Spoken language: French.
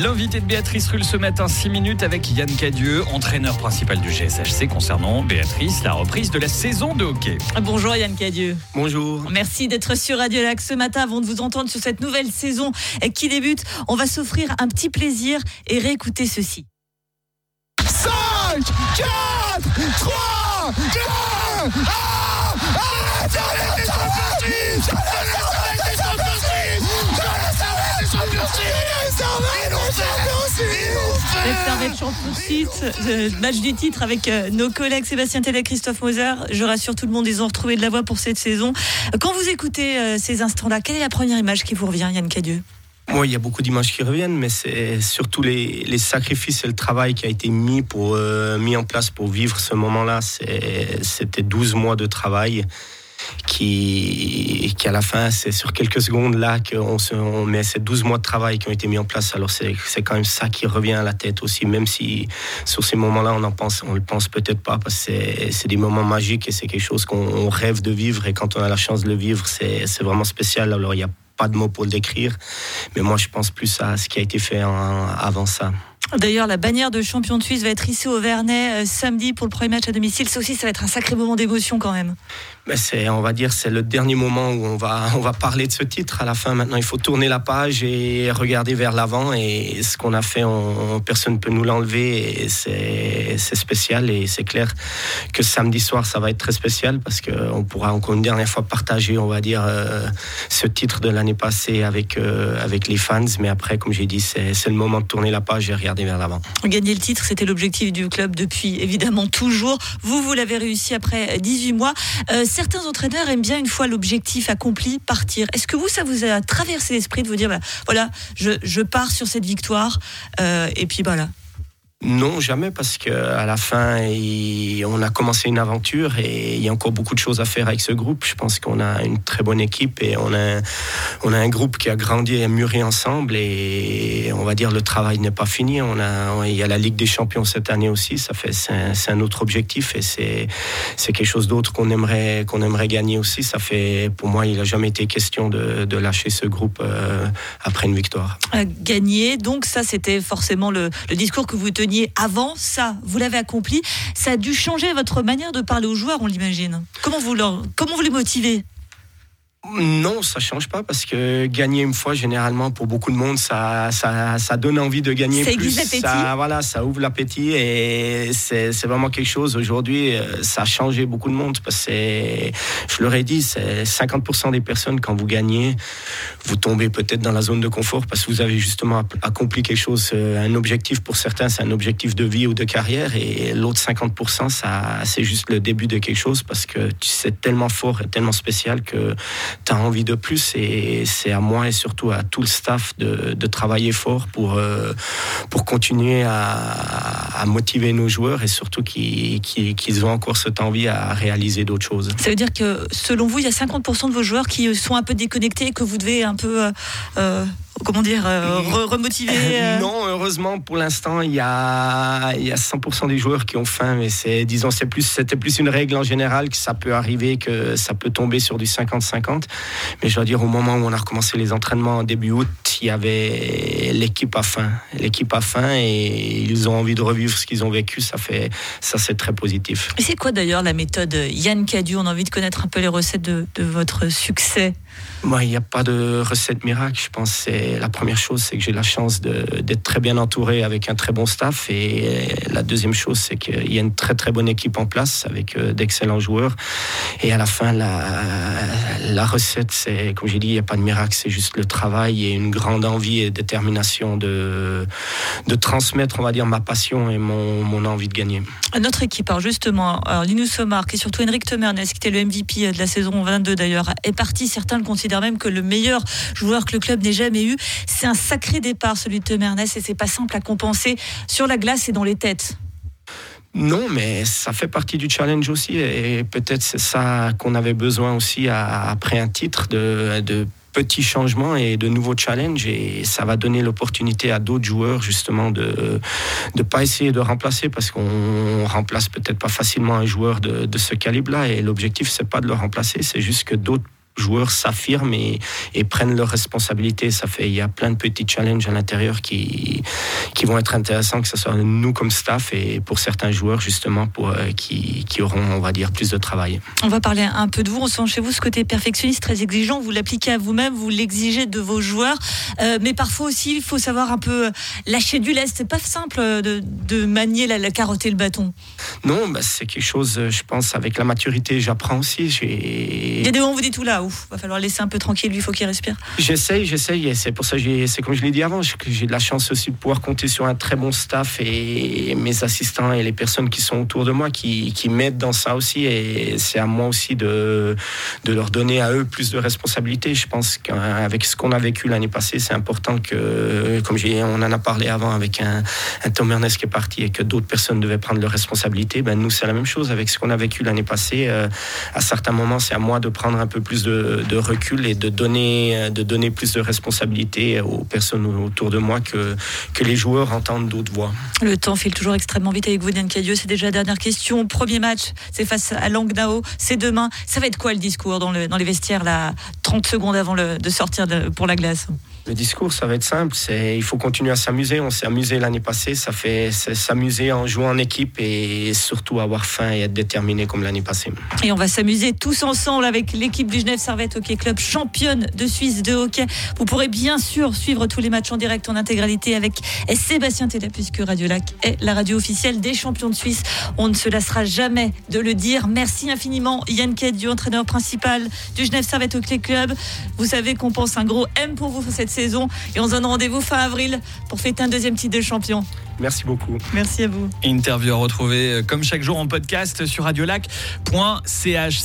L'invité de Béatrice Rulle ce matin, 6 minutes avec Yann Cadieux, entraîneur principal du GSHC concernant Béatrice, la reprise de la saison de hockey. Bonjour Yann Cadieux. Bonjour. Merci d'être sur Radio Lac ce matin avant de vous entendre sur cette nouvelle saison qui débute. On va s'offrir un petit plaisir et réécouter ceci. 5, 4, 3, 2, 1 match du titre avec euh, nos collègues Sébastien Tell et Christophe Moser. Je rassure tout le monde, ils ont retrouvé de la voix pour cette saison. Quand vous écoutez euh, ces instants-là, quelle est la première image qui vous revient, Yann Cadieux? Moi, il y a beaucoup d'images qui reviennent, mais c'est surtout les, sacrifices et le travail qui a été mis, pour, euh, mis en place pour vivre ce moment-là. C'était 12 mois de travail qui, qui à la fin, c'est sur quelques secondes là qu'on on met ces 12 mois de travail qui ont été mis en place. Alors c'est quand même ça qui revient à la tête aussi, même si sur ces moments-là, on en pense, on le pense peut-être pas parce que c'est des moments magiques et c'est quelque chose qu'on rêve de vivre et quand on a la chance de le vivre, c'est vraiment spécial. Alors il n'y a pas de mots pour le décrire, mais moi je pense plus à ce qui a été fait avant ça. D'ailleurs, la bannière de champion de Suisse va être ici au Vernet euh, samedi pour le premier match à domicile. Ça aussi, ça va être un sacré moment d'émotion quand même. Mais c'est, on va dire, c'est le dernier moment où on va, on va parler de ce titre. À la fin, maintenant, il faut tourner la page et regarder vers l'avant. Et ce qu'on a fait, on, personne ne peut nous l'enlever. C'est spécial. Et c'est clair que samedi soir, ça va être très spécial parce qu'on pourra encore une dernière fois partager, on va dire, euh, ce titre de l'année passée avec, euh, avec les fans. Mais après, comme j'ai dit, c'est, c'est le moment de tourner la page et regarder Gagner le titre, c'était l'objectif du club depuis évidemment toujours. Vous, vous l'avez réussi après 18 mois. Euh, certains entraîneurs aiment bien une fois l'objectif accompli partir. Est-ce que vous, ça vous a traversé l'esprit de vous dire, bah, voilà, je, pars sur cette victoire euh, et puis voilà. Non, jamais, parce qu'à la fin, on a commencé une aventure et il y a encore beaucoup de choses à faire avec ce groupe. Je pense qu'on a une très bonne équipe et on a, on a un groupe qui a grandi et mûri ensemble et on va dire le travail n'est pas fini. On a, il y a la Ligue des Champions cette année aussi, ça fait, c'est un, autre objectif et c'est, quelque chose d'autre qu'on aimerait, aimerait gagner aussi. Ça fait, pour moi, il n'a jamais été question de, de, lâcher ce groupe euh, après une victoire. Gagner, donc ça, c'était forcément le, le discours que vous teniez avant ça, vous l'avez accompli. Ça a dû changer votre manière de parler aux joueurs, on l'imagine. Comment vous, comment vous les motivez? Non, ça change pas parce que gagner une fois, généralement, pour beaucoup de monde, ça, ça, ça donne envie de gagner ça plus. Ça, voilà, ça ouvre l'appétit et c'est vraiment quelque chose. Aujourd'hui, euh, ça a changé beaucoup de monde parce que je leur ai dit, c'est 50% des personnes quand vous gagnez, vous tombez peut-être dans la zone de confort parce que vous avez justement accompli quelque chose, euh, un objectif pour certains, c'est un objectif de vie ou de carrière et l'autre 50%, ça, c'est juste le début de quelque chose parce que c'est tellement fort et tellement spécial que tu as envie de plus et c'est à moi et surtout à tout le staff de, travailler fort pour, euh, pour continuer à, motiver nos joueurs et surtout qu'ils ont encore cette envie à réaliser d'autres choses. Ça veut dire que selon vous, il y a 50% de vos joueurs qui sont un peu déconnectés et que vous devez un peu... Euh, euh, comment dire, euh, remotiver euh Non, heureusement, pour l'instant, il y a, il y a 100% des joueurs qui ont faim, mais c'est, disons, c'est plus, c'était plus une règle en général que ça peut arriver, que ça peut tomber sur du 50-50. Mais je dois dire, au moment où on a recommencé les entraînements en début août, il y avait l'équipe à faim. L'équipe à faim et ils ont envie de revivre ce qu'ils ont vécu. Ça fait, ça c'est très positif. Et c'est quoi d'ailleurs la méthode Yann Cadu On a envie de connaître un peu les recettes de, de votre succès. Moi, il n'y a pas de recette miracle. Je pense que la première chose, c'est que j'ai la chance d'être très bien entouré avec un très bon staff. Et la deuxième chose, c'est qu'il y a une très très bonne équipe en place avec euh, d'excellents joueurs. Et à la fin, la, recette, c'est, comme j'ai dit, il n'y a pas de miracle. C'est juste le travail et une grande envie et détermination de, transmettre, on va dire, ma passion et mon, envie de gagner. Notre équipe, alors justement, alors Linus Somar et surtout Henrik Temernes, qui était le MVP de la saison 22 d'ailleurs, est parti. Certains le considère même que le meilleur joueur que le club n'ait jamais eu. C'est un sacré départ, celui de Temernes, et c'est pas simple à compenser sur la glace et dans les têtes. Non, mais ça fait partie du challenge aussi, et peut-être c'est ça qu'on avait besoin aussi après un titre de, de petits changements et de nouveaux challenges et ça va donner l'opportunité à d'autres joueurs justement de ne pas essayer de remplacer parce qu'on remplace peut-être pas facilement un joueur de, de ce calibre-là et l'objectif c'est pas de le remplacer, c'est juste que d'autres joueurs s'affirment et, et, prennent leurs responsabilités. Ça fait, il y a plein de petits challenges à l'intérieur qui, qui vont être intéressants, que ce soit nous comme staff et pour certains joueurs justement pour, euh, qui, qui, auront, on va dire, plus de travail. On va parler un peu de vous. On sent chez vous ce côté perfectionniste, très exigeant. Vous l'appliquez à vous-même, vous l'exigez de vos joueurs. Euh, mais parfois aussi, il faut savoir un peu lâcher du lest. C'est pas simple de, de manier la, la, carotte et le bâton. Non, bah, c'est quelque chose, je pense, avec la maturité, j'apprends aussi. Il y a des moments où vous dites tout là, ouf, va falloir laisser un peu tranquille, lui, il faut qu'il respire. J'essaye, j'essaye, c'est pour ça, c'est comme je l'ai dit avant, j'ai de la chance aussi de pouvoir compter sur un très bon staff et mes assistants et les personnes qui sont autour de moi qui, qui m'aident dans ça aussi, et c'est à moi aussi de, de leur donner à eux plus de responsabilités. Je pense qu'avec ce qu'on a vécu l'année passée, c'est important que, comme on en a parlé avant avec un, un Tom Ernest qui est parti et que d'autres personnes devaient prendre leurs responsabilités, ben nous c'est la même chose avec ce qu'on a vécu l'année passée. Euh, à certains moments, c'est à moi de prendre un peu plus de, de, recul et de donner, de donner plus de responsabilités aux personnes autour de moi que, que les joueurs entendent d'autres voix. Le temps file toujours extrêmement vite avec vous, Diane Cadieux. C'est déjà la dernière question. Premier match, c'est face à Langnau. C'est demain. Ça va être quoi le discours dans, le, dans les vestiaires, là, 30 secondes avant le, de sortir pour la glace? Le discours, ça va être simple. C'est il faut continuer à s'amuser. On s'est amusé l'année passée. Ça fait s'amuser en jouant en équipe et surtout avoir faim et être déterminé comme l'année passée. Et on va s'amuser tous ensemble avec l'équipe du Genève Servette Hockey Club, championne de Suisse de hockey. Vous pourrez bien sûr suivre tous les matchs en direct en intégralité avec Sébastien Tella puisque Radio Lac est la radio officielle des champions de Suisse. On ne se lassera jamais de le dire. Merci infiniment Yann du entraîneur principal du Genève Servette Hockey Club. Vous savez qu'on pense un gros M pour vous cette saison et on se donne rendez-vous fin avril pour fêter un deuxième titre de champion. Merci beaucoup. Merci à vous. Interview à retrouver euh, comme chaque jour en podcast sur radiolac.ch.